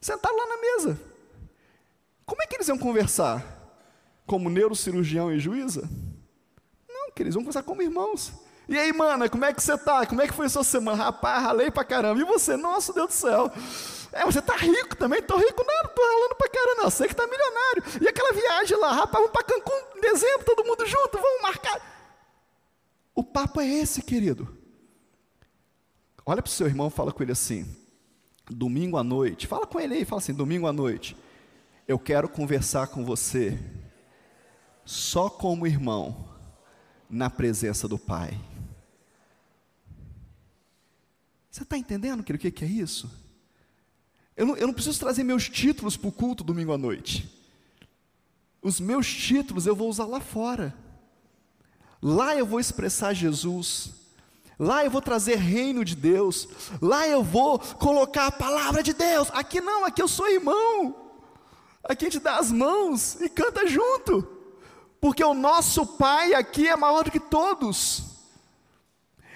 Sentaram lá na mesa. Como é que eles iam conversar? Como neurocirurgião e juíza? Não, que eles vão conversar como irmãos. E aí, mana, como é que você tá? Como é que foi a sua semana? Rapaz, ralei pra caramba. E você? Nossa, Deus do céu. É, você tá rico também? Tô rico não, tô ralando pra caramba. Não, sei que tá milionário. E aquela viagem lá, rapaz, vamos pra Cancún em dezembro, todo mundo junto, vamos marcar. O papo é esse, querido. Olha para o seu irmão, fala com ele assim, domingo à noite, fala com ele aí, fala assim, domingo à noite, eu quero conversar com você, só como irmão, na presença do Pai. Você está entendendo, o que, que é isso? Eu não, eu não preciso trazer meus títulos para o culto domingo à noite. Os meus títulos eu vou usar lá fora. Lá eu vou expressar Jesus. Lá eu vou trazer reino de Deus. Lá eu vou colocar a palavra de Deus. Aqui não, aqui eu sou irmão. Aqui a gente dá as mãos e canta junto. Porque o nosso Pai aqui é maior do que todos.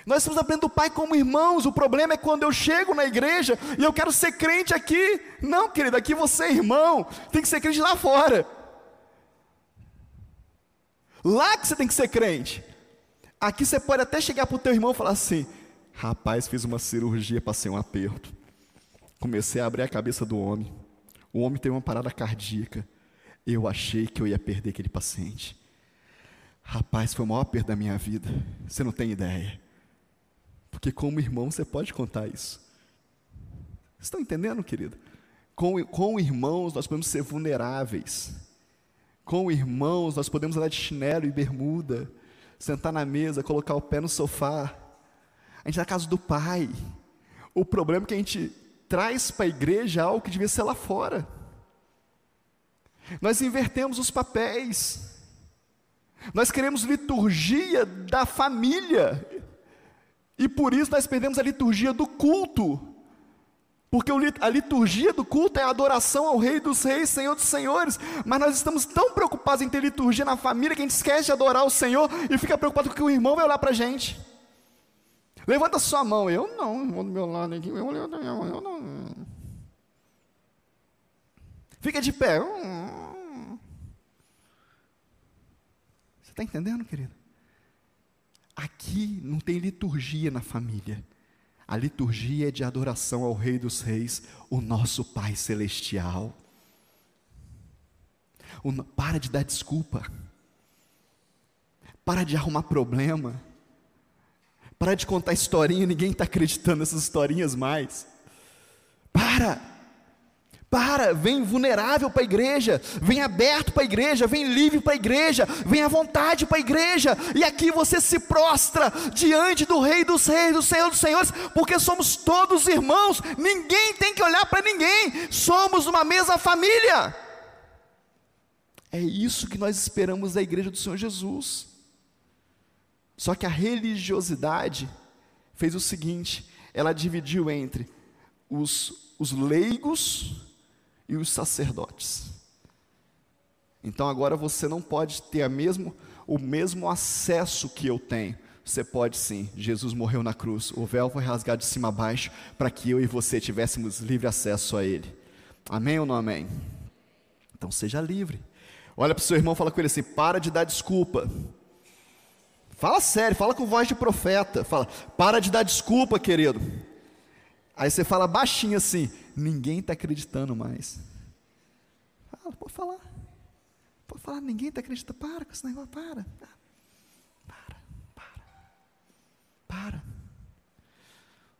Nós estamos aprendendo o Pai como irmãos. O problema é quando eu chego na igreja e eu quero ser crente aqui. Não, querido, aqui você é irmão. Tem que ser crente lá fora. Lá que você tem que ser crente. Aqui você pode até chegar para o teu irmão e falar assim: Rapaz, fiz uma cirurgia, passei um aperto. Comecei a abrir a cabeça do homem. O homem tem uma parada cardíaca. Eu achei que eu ia perder aquele paciente. Rapaz, foi o maior perda da minha vida. Você não tem ideia. Porque como irmão você pode contar isso. Vocês estão entendendo, querido? Com, com irmãos nós podemos ser vulneráveis. Com irmãos nós podemos andar de chinelo e bermuda, sentar na mesa, colocar o pé no sofá. A gente está na casa do pai. O problema é que a gente traz para a igreja algo que devia ser lá fora. Nós invertemos os papéis. Nós queremos liturgia da família. E por isso nós perdemos a liturgia do culto. Porque a liturgia do culto é a adoração ao Rei dos Reis, Senhor dos Senhores. Mas nós estamos tão preocupados em ter liturgia na família que a gente esquece de adorar o Senhor e fica preocupado com o que o irmão vai olhar para a gente. Levanta sua mão. Eu não, vou do meu lado aqui. Eu, eu, eu, eu não. Fica de pé. Você está entendendo, querido? Aqui não tem liturgia na família. A liturgia é de adoração ao Rei dos Reis, o nosso Pai Celestial. Para de dar desculpa. Para de arrumar problema. Para de contar historinha, ninguém está acreditando nessas historinhas mais. Para! Para, vem vulnerável para a igreja, vem aberto para a igreja, vem livre para a igreja, vem à vontade para a igreja, e aqui você se prostra diante do Rei dos Reis, do Senhor dos Senhores, porque somos todos irmãos, ninguém tem que olhar para ninguém, somos uma mesma família. É isso que nós esperamos da igreja do Senhor Jesus. Só que a religiosidade fez o seguinte: ela dividiu entre os, os leigos e os sacerdotes. Então agora você não pode ter mesmo, o mesmo acesso que eu tenho. Você pode sim, Jesus morreu na cruz, o véu foi rasgado de cima a baixo para que eu e você tivéssemos livre acesso a Ele. Amém ou não amém? Então seja livre. Olha para o seu irmão, fala com ele assim: para de dar desculpa. Fala sério, fala com voz de profeta. Fala, para de dar desculpa, querido. Aí você fala baixinho assim: ninguém está acreditando mais. Fala, pode falar. Pode falar, ninguém está acreditando. Para com esse negócio, para. Para, para. Para.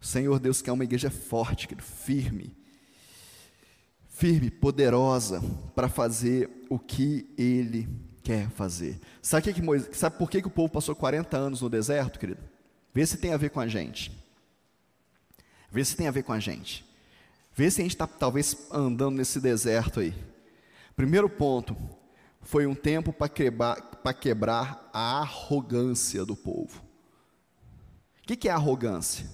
O Senhor Deus quer uma igreja forte, firme. Firme, poderosa, para fazer o que Ele quer fazer. Sabe, que que sabe por que, que o povo passou 40 anos no deserto, querido? Vê se tem a ver com a gente. Vê se tem a ver com a gente. Vê se a gente está talvez andando nesse deserto aí. Primeiro ponto, foi um tempo para quebrar, quebrar a arrogância do povo. O que, que é arrogância?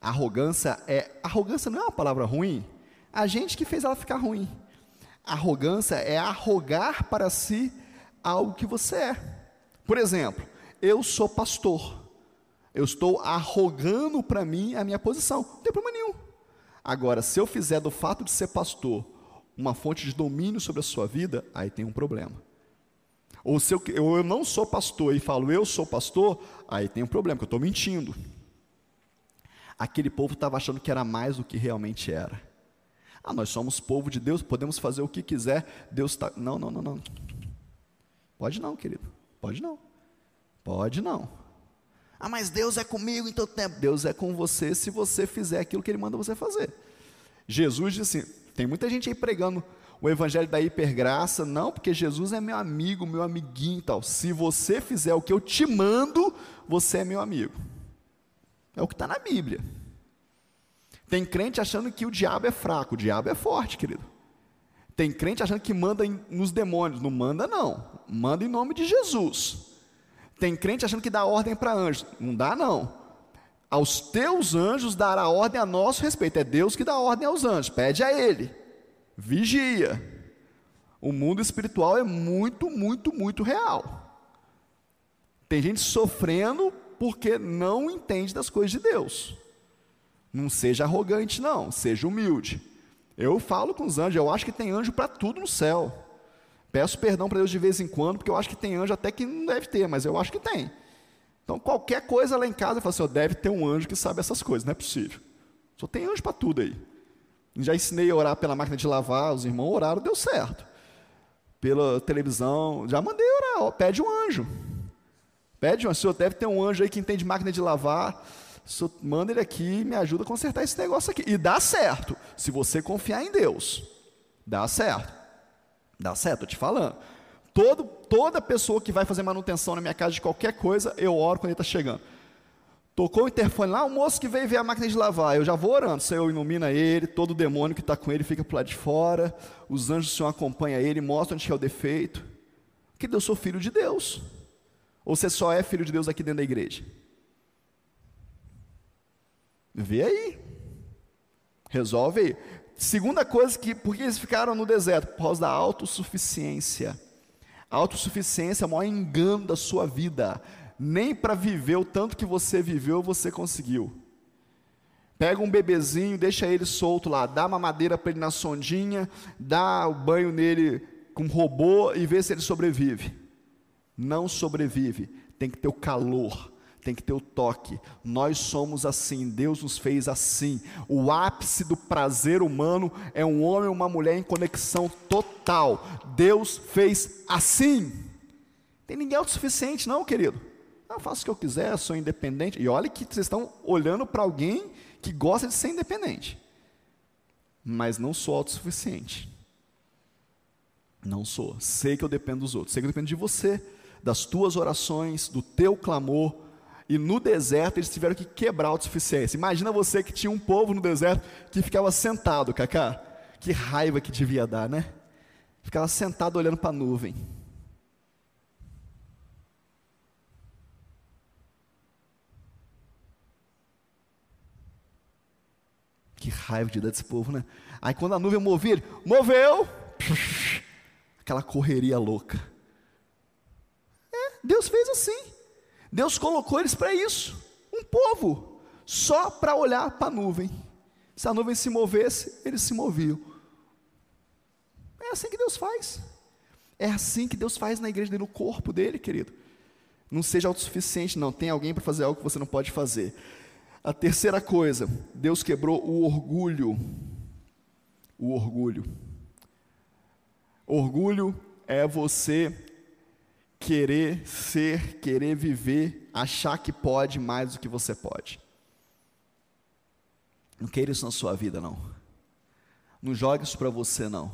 Arrogância é. Arrogância não é uma palavra ruim. A gente que fez ela ficar ruim. Arrogância é arrogar para si algo que você é. Por exemplo, eu sou pastor. Eu estou arrogando para mim a minha posição. Não tem problema nenhum. Agora, se eu fizer do fato de ser pastor uma fonte de domínio sobre a sua vida, aí tem um problema. Ou se eu, eu não sou pastor e falo eu sou pastor, aí tem um problema, porque eu estou mentindo. Aquele povo estava achando que era mais do que realmente era. Ah, nós somos povo de Deus, podemos fazer o que quiser, Deus está. Não, não, não, não. Pode não, querido. Pode não. Pode não. Ah, mas Deus é comigo em todo tempo. Deus é com você se você fizer aquilo que Ele manda você fazer. Jesus disse assim: tem muita gente aí pregando o evangelho da hipergraça, não, porque Jesus é meu amigo, meu amiguinho e tal. Se você fizer o que eu te mando, você é meu amigo. É o que está na Bíblia. Tem crente achando que o diabo é fraco, o diabo é forte, querido. Tem crente achando que manda nos demônios, não manda não, manda em nome de Jesus. Tem crente achando que dá ordem para anjos, não dá não. Aos teus anjos dará ordem a nosso respeito, é Deus que dá ordem aos anjos, pede a Ele, vigia. O mundo espiritual é muito, muito, muito real. Tem gente sofrendo porque não entende das coisas de Deus. Não seja arrogante, não, seja humilde. Eu falo com os anjos, eu acho que tem anjo para tudo no céu. Peço perdão para Deus de vez em quando, porque eu acho que tem anjo até que não deve ter, mas eu acho que tem. Então, qualquer coisa lá em casa, eu falo assim: oh, deve ter um anjo que sabe essas coisas, não é possível. Só tem anjo para tudo aí. Já ensinei a orar pela máquina de lavar, os irmãos oraram, deu certo. Pela televisão, já mandei orar, pede um anjo. Pede um, senhor deve ter um anjo aí que entende máquina de lavar manda ele aqui e me ajuda a consertar esse negócio aqui. E dá certo, se você confiar em Deus. Dá certo. Dá certo, estou te falando. Todo, toda pessoa que vai fazer manutenção na minha casa de qualquer coisa, eu oro quando ele está chegando. Tocou o interfone lá, o moço que veio ver a máquina de lavar. Eu já vou orando. Senhor ilumina ele, todo demônio que está com ele fica para lado de fora. Os anjos do Senhor acompanham ele, mostram onde é o defeito. Que eu sou filho de Deus. Ou você só é filho de Deus aqui dentro da igreja? Vê aí. Resolve aí. Segunda coisa que, por que eles ficaram no deserto? Por causa da autossuficiência. A autossuficiência é o maior engano da sua vida. Nem para viver o tanto que você viveu, você conseguiu. Pega um bebezinho, deixa ele solto lá, dá uma madeira para ele na sondinha, dá o banho nele com robô e vê se ele sobrevive. Não sobrevive, tem que ter o calor, tem que ter o toque. Nós somos assim, Deus nos fez assim. O ápice do prazer humano é um homem e uma mulher em conexão total. Deus fez assim. Tem ninguém autossuficiente, não, querido. Eu faço o que eu quiser, sou independente. E olha que vocês estão olhando para alguém que gosta de ser independente. Mas não sou autossuficiente. Não sou. Sei que eu dependo dos outros. Sei que eu dependo de você, das tuas orações, do teu clamor e no deserto eles tiveram que quebrar a autossuficiência. Imagina você que tinha um povo no deserto que ficava sentado, Cacá. Que raiva que devia dar, né? Ficava sentado olhando para a nuvem. Que raiva de dar desse povo, né? Aí quando a nuvem movia, moveu, aquela correria louca. É, Deus fez assim. Deus colocou eles para isso, um povo, só para olhar para a nuvem. Se a nuvem se movesse, eles se moviam. É assim que Deus faz. É assim que Deus faz na igreja no corpo dele, querido. Não seja autossuficiente, não. Tem alguém para fazer algo que você não pode fazer. A terceira coisa, Deus quebrou o orgulho. O orgulho. Orgulho é você querer ser, querer viver, achar que pode mais do que você pode. Não queira isso na sua vida, não. Não jogue isso para você, não.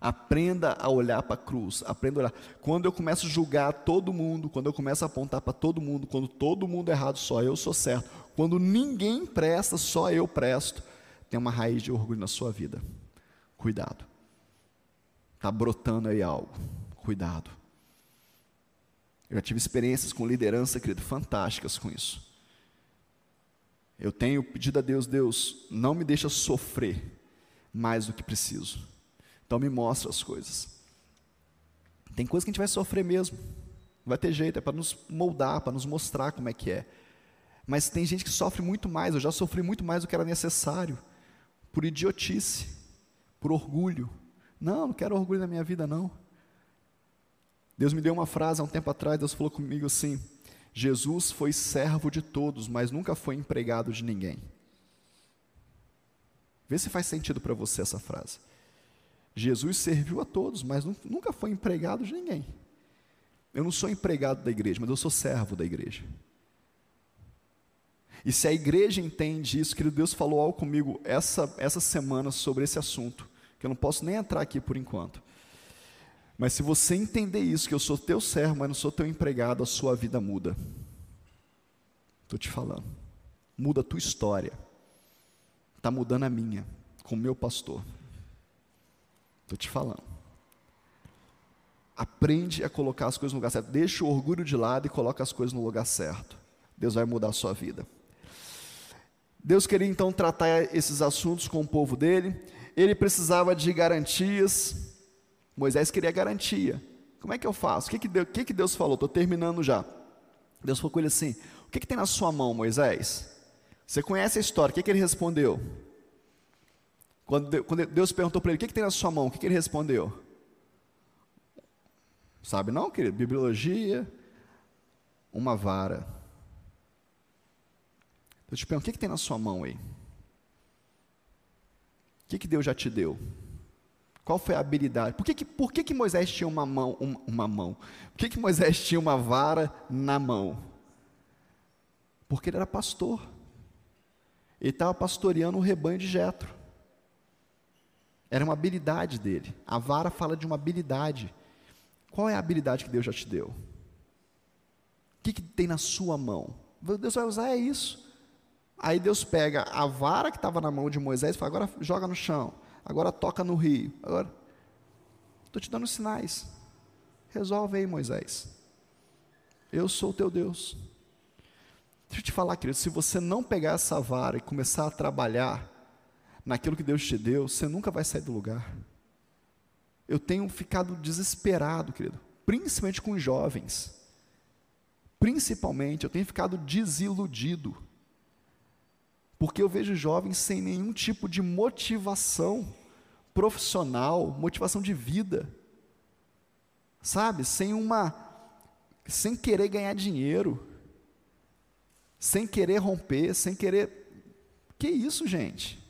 Aprenda a olhar para a cruz, aprenda a olhar. Quando eu começo a julgar todo mundo, quando eu começo a apontar para todo mundo, quando todo mundo é errado, só eu sou certo. Quando ninguém presta, só eu presto. Tem uma raiz de orgulho na sua vida. Cuidado. Está brotando aí algo. Cuidado. Eu já tive experiências com liderança, querido, fantásticas com isso. Eu tenho pedido a Deus, Deus, não me deixa sofrer mais do que preciso. Então me mostra as coisas. Tem coisas que a gente vai sofrer mesmo. Não vai ter jeito, é para nos moldar, para nos mostrar como é que é. Mas tem gente que sofre muito mais, eu já sofri muito mais do que era necessário, por idiotice, por orgulho. Não, não quero orgulho na minha vida, não. Deus me deu uma frase há um tempo atrás, Deus falou comigo assim: Jesus foi servo de todos, mas nunca foi empregado de ninguém. Vê se faz sentido para você essa frase. Jesus serviu a todos, mas nunca foi empregado de ninguém. Eu não sou empregado da igreja, mas eu sou servo da igreja. E se a igreja entende isso, querido Deus falou algo comigo essa, essa semana sobre esse assunto, que eu não posso nem entrar aqui por enquanto. Mas se você entender isso, que eu sou teu servo, mas não sou teu empregado, a sua vida muda. Estou te falando. Muda a tua história. Está mudando a minha, com o meu pastor. Estou te falando. Aprende a colocar as coisas no lugar certo. Deixa o orgulho de lado e coloca as coisas no lugar certo. Deus vai mudar a sua vida. Deus queria então tratar esses assuntos com o povo dele. Ele precisava de garantias Moisés queria garantia. Como é que eu faço? O que, que, Deus, o que, que Deus falou? Estou terminando já. Deus falou com ele assim: O que, que tem na sua mão, Moisés? Você conhece a história, o que, que ele respondeu? Quando, Deus perguntou para ele: O que, que tem na sua mão? O que, que ele respondeu? Sabe não, querido? Bibliologia, uma vara. Eu te pergunto: O que, que tem na sua mão aí? O que, que Deus já te deu? Qual foi a habilidade? Por que, que, por que, que Moisés tinha uma mão? Uma, uma mão? Por que, que Moisés tinha uma vara na mão? Porque ele era pastor. Ele estava pastoreando o rebanho de Jetro. Era uma habilidade dele. A vara fala de uma habilidade. Qual é a habilidade que Deus já te deu? O que, que tem na sua mão? Deus vai usar é isso. Aí Deus pega a vara que estava na mão de Moisés e fala: agora joga no chão, agora toca no rio. Agora, estou te dando sinais. Resolve aí, Moisés. Eu sou o teu Deus. Deixa eu te falar, querido, se você não pegar essa vara e começar a trabalhar naquilo que Deus te deu, você nunca vai sair do lugar. Eu tenho ficado desesperado, querido, principalmente com jovens. Principalmente, eu tenho ficado desiludido. Porque eu vejo jovens sem nenhum tipo de motivação profissional, motivação de vida. Sabe? Sem uma sem querer ganhar dinheiro, sem querer romper, sem querer Que isso, gente?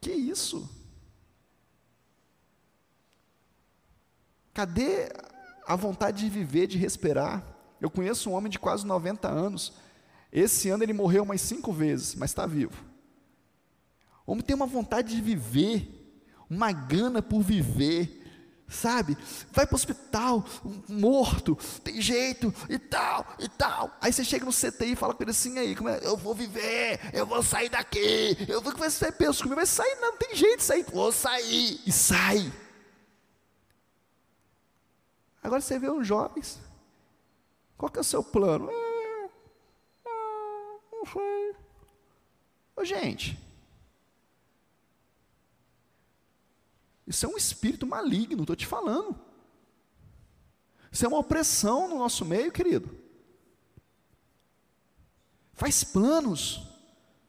Que isso? Cadê a vontade de viver, de respirar? Eu conheço um homem de quase 90 anos. Esse ano ele morreu umas cinco vezes, mas está vivo. O homem tem uma vontade de viver, uma gana por viver, sabe? Vai para o hospital, morto, tem jeito e tal, e tal. Aí você chega no CTI e fala com ele assim, aí, como é? eu vou viver, eu vou sair daqui, eu vou que vai ser pensa comigo, vai sair, não, não tem jeito de sair, vou sair, e sai. Agora você vê uns jovens, qual que é o seu plano? Ô, gente, isso é um espírito maligno, estou te falando. Isso é uma opressão no nosso meio, querido. Faz planos,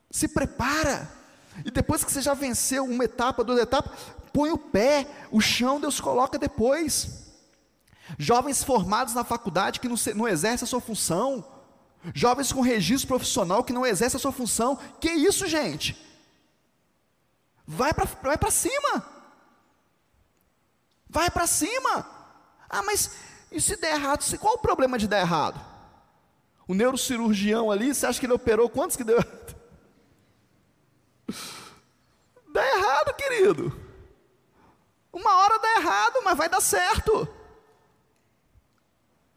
se prepara, e depois que você já venceu uma etapa, duas etapas, põe o pé, o chão Deus coloca depois. Jovens formados na faculdade que não, não exercem a sua função. Jovens com registro profissional que não exercem a sua função. Que isso, gente? Vai para vai cima. Vai para cima. Ah, mas e se der errado? Qual o problema de dar errado? O neurocirurgião ali, você acha que ele operou quantos que deu errado? Dá errado, querido. Uma hora dá errado, mas vai dar certo.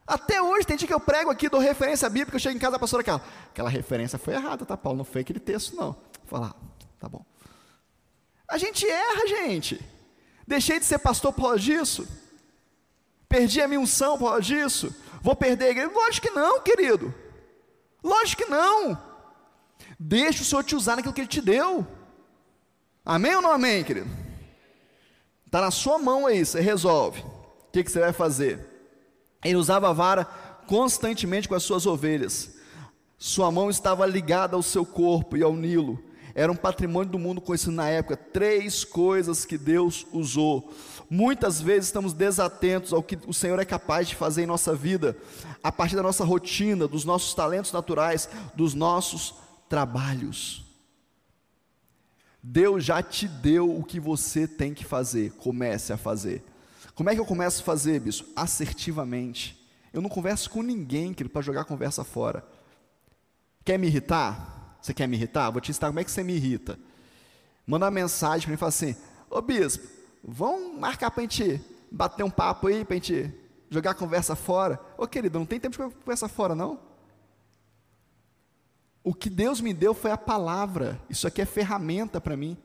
Até hoje, tem dia que eu prego aqui, dou referência bíblica, eu chego em casa, a pastora aquela, aquela referência foi errada, tá, Paulo? Não foi aquele texto, não. Falar, tá bom. A gente erra, gente. Deixei de ser pastor por causa disso? Perdi a minha unção por causa disso? Vou perder a igreja? Lógico que não, querido. Lógico que não. Deixa o Senhor te usar naquilo que Ele te deu. Amém ou não amém, querido? Está na sua mão aí, você resolve. O que, que você vai fazer? Ele usava a vara constantemente com as suas ovelhas. Sua mão estava ligada ao seu corpo e ao Nilo. Era um patrimônio do mundo conhecido na época. Três coisas que Deus usou. Muitas vezes estamos desatentos ao que o Senhor é capaz de fazer em nossa vida, a partir da nossa rotina, dos nossos talentos naturais, dos nossos trabalhos. Deus já te deu o que você tem que fazer, comece a fazer. Como é que eu começo a fazer, bispo? Assertivamente. Eu não converso com ninguém, para jogar a conversa fora. Quer me irritar? Você quer me irritar? Vou te ensinar como é que você me irrita. Manda uma mensagem para mim e fala assim: Ô bispo, vamos marcar para a gente bater um papo aí, para a gente jogar a conversa fora. Ô querido, não tem tempo de conversa fora, não? O que Deus me deu foi a palavra. Isso aqui é ferramenta para mim.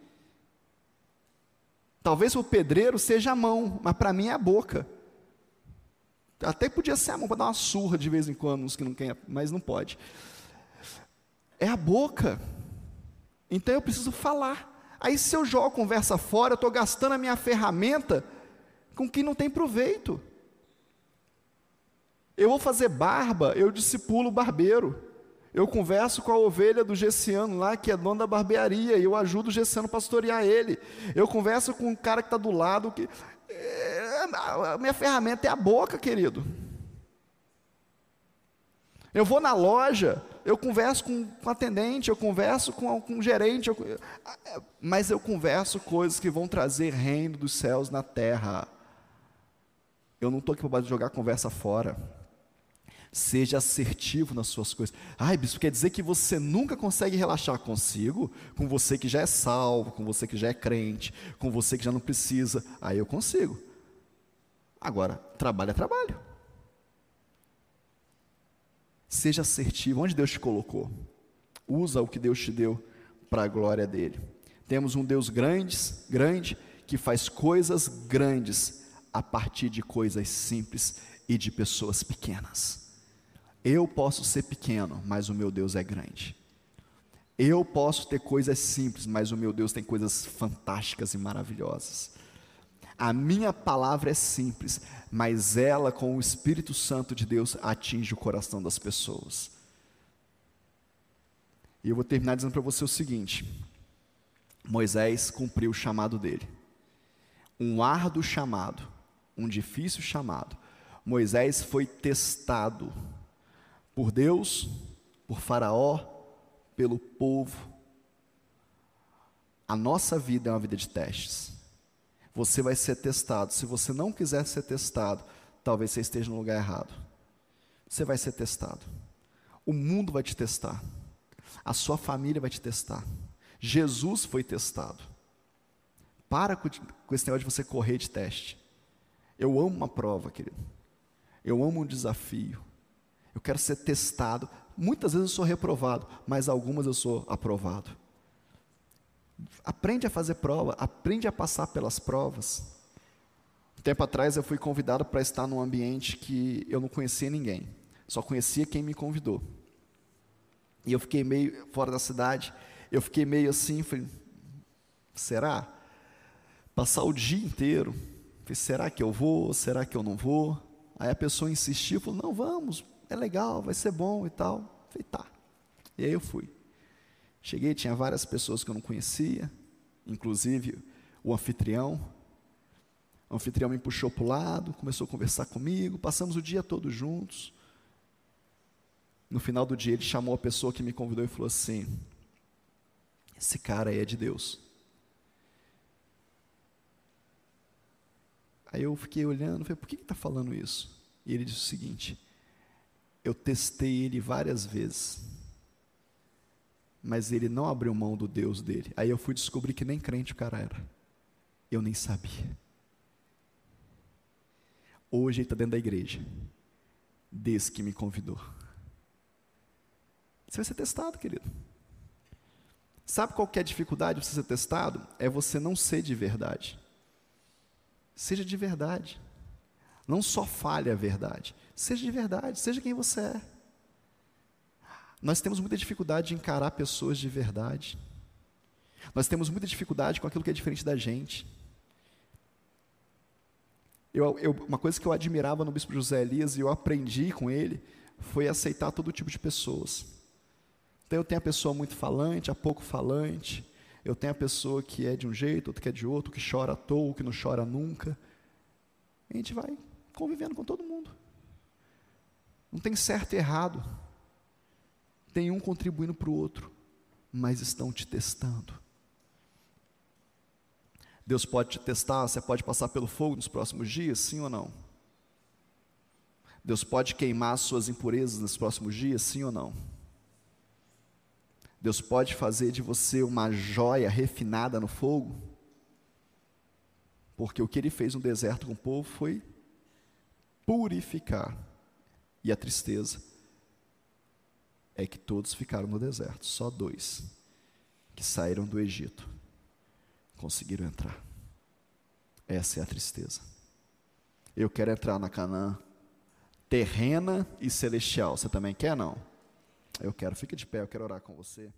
Talvez o pedreiro seja a mão, mas para mim é a boca. Até podia ser a mão para dar uma surra de vez em quando, uns que não querem, mas não pode. É a boca. Então eu preciso falar. Aí se eu jogo conversa fora, eu estou gastando a minha ferramenta com quem não tem proveito. Eu vou fazer barba, eu discipulo o barbeiro. Eu converso com a ovelha do Gessiano lá, que é dono da barbearia, e eu ajudo o Gessiano a pastorear ele. Eu converso com o cara que está do lado, que. É, a minha ferramenta é a boca, querido. Eu vou na loja, eu converso com, com atendente, eu converso com, com gerente, eu, mas eu converso coisas que vão trazer reino dos céus na terra. Eu não estou aqui para jogar conversa fora. Seja assertivo nas suas coisas. Ai, bispo, quer dizer que você nunca consegue relaxar consigo? Com você que já é salvo, com você que já é crente, com você que já não precisa. Aí eu consigo. Agora, trabalho é trabalho. Seja assertivo, onde Deus te colocou. Usa o que Deus te deu para a glória dele. Temos um Deus grande, grande, que faz coisas grandes a partir de coisas simples e de pessoas pequenas. Eu posso ser pequeno, mas o meu Deus é grande. Eu posso ter coisas simples, mas o meu Deus tem coisas fantásticas e maravilhosas. A minha palavra é simples, mas ela, com o Espírito Santo de Deus, atinge o coração das pessoas. E eu vou terminar dizendo para você o seguinte: Moisés cumpriu o chamado dele. Um árduo chamado, um difícil chamado. Moisés foi testado por Deus, por Faraó, pelo povo. A nossa vida é uma vida de testes. Você vai ser testado. Se você não quiser ser testado, talvez você esteja no lugar errado. Você vai ser testado. O mundo vai te testar. A sua família vai te testar. Jesus foi testado. Para com esse negócio de você correr de teste. Eu amo uma prova, querido. Eu amo um desafio. Eu quero ser testado. Muitas vezes eu sou reprovado, mas algumas eu sou aprovado. Aprende a fazer prova, aprende a passar pelas provas. Um tempo atrás eu fui convidado para estar num ambiente que eu não conhecia ninguém, só conhecia quem me convidou. E eu fiquei meio fora da cidade, eu fiquei meio assim, falei, será? Passar o dia inteiro, falei, será que eu vou? Será que eu não vou? Aí a pessoa insistiu, falou, não, vamos, é legal, vai ser bom e tal. Falei, tá. E aí eu fui. Cheguei, tinha várias pessoas que eu não conhecia, inclusive o anfitrião. O anfitrião me puxou para o lado, começou a conversar comigo, passamos o dia todo juntos. No final do dia, ele chamou a pessoa que me convidou e falou assim: Esse cara aí é de Deus. Aí eu fiquei olhando, falei, por que está falando isso? E ele disse o seguinte: eu testei ele várias vezes, mas ele não abriu mão do Deus dele. Aí eu fui descobrir que nem crente o cara era. Eu nem sabia. Hoje ele está dentro da igreja, desde que me convidou. Você vai ser testado, querido. Sabe qual é a dificuldade de você ser testado? É você não ser de verdade. Seja de verdade. Não só fale a verdade. Seja de verdade, seja quem você é. Nós temos muita dificuldade de encarar pessoas de verdade. Nós temos muita dificuldade com aquilo que é diferente da gente. Eu, eu, uma coisa que eu admirava no Bispo José Elias e eu aprendi com ele foi aceitar todo tipo de pessoas. Então eu tenho a pessoa muito falante, a pouco falante. Eu tenho a pessoa que é de um jeito, outro que é de outro, que chora à toa, que não chora nunca. A gente vai convivendo com todo mundo. Não tem certo e errado. Tem um contribuindo para o outro, mas estão te testando. Deus pode te testar, você pode passar pelo fogo nos próximos dias, sim ou não? Deus pode queimar suas impurezas nos próximos dias, sim ou não? Deus pode fazer de você uma joia refinada no fogo? Porque o que ele fez no deserto com o povo foi purificar e a tristeza é que todos ficaram no deserto, só dois que saíram do Egito conseguiram entrar. Essa é a tristeza. Eu quero entrar na Canaã terrena e celestial. Você também quer não? Eu quero. Fica de pé, eu quero orar com você.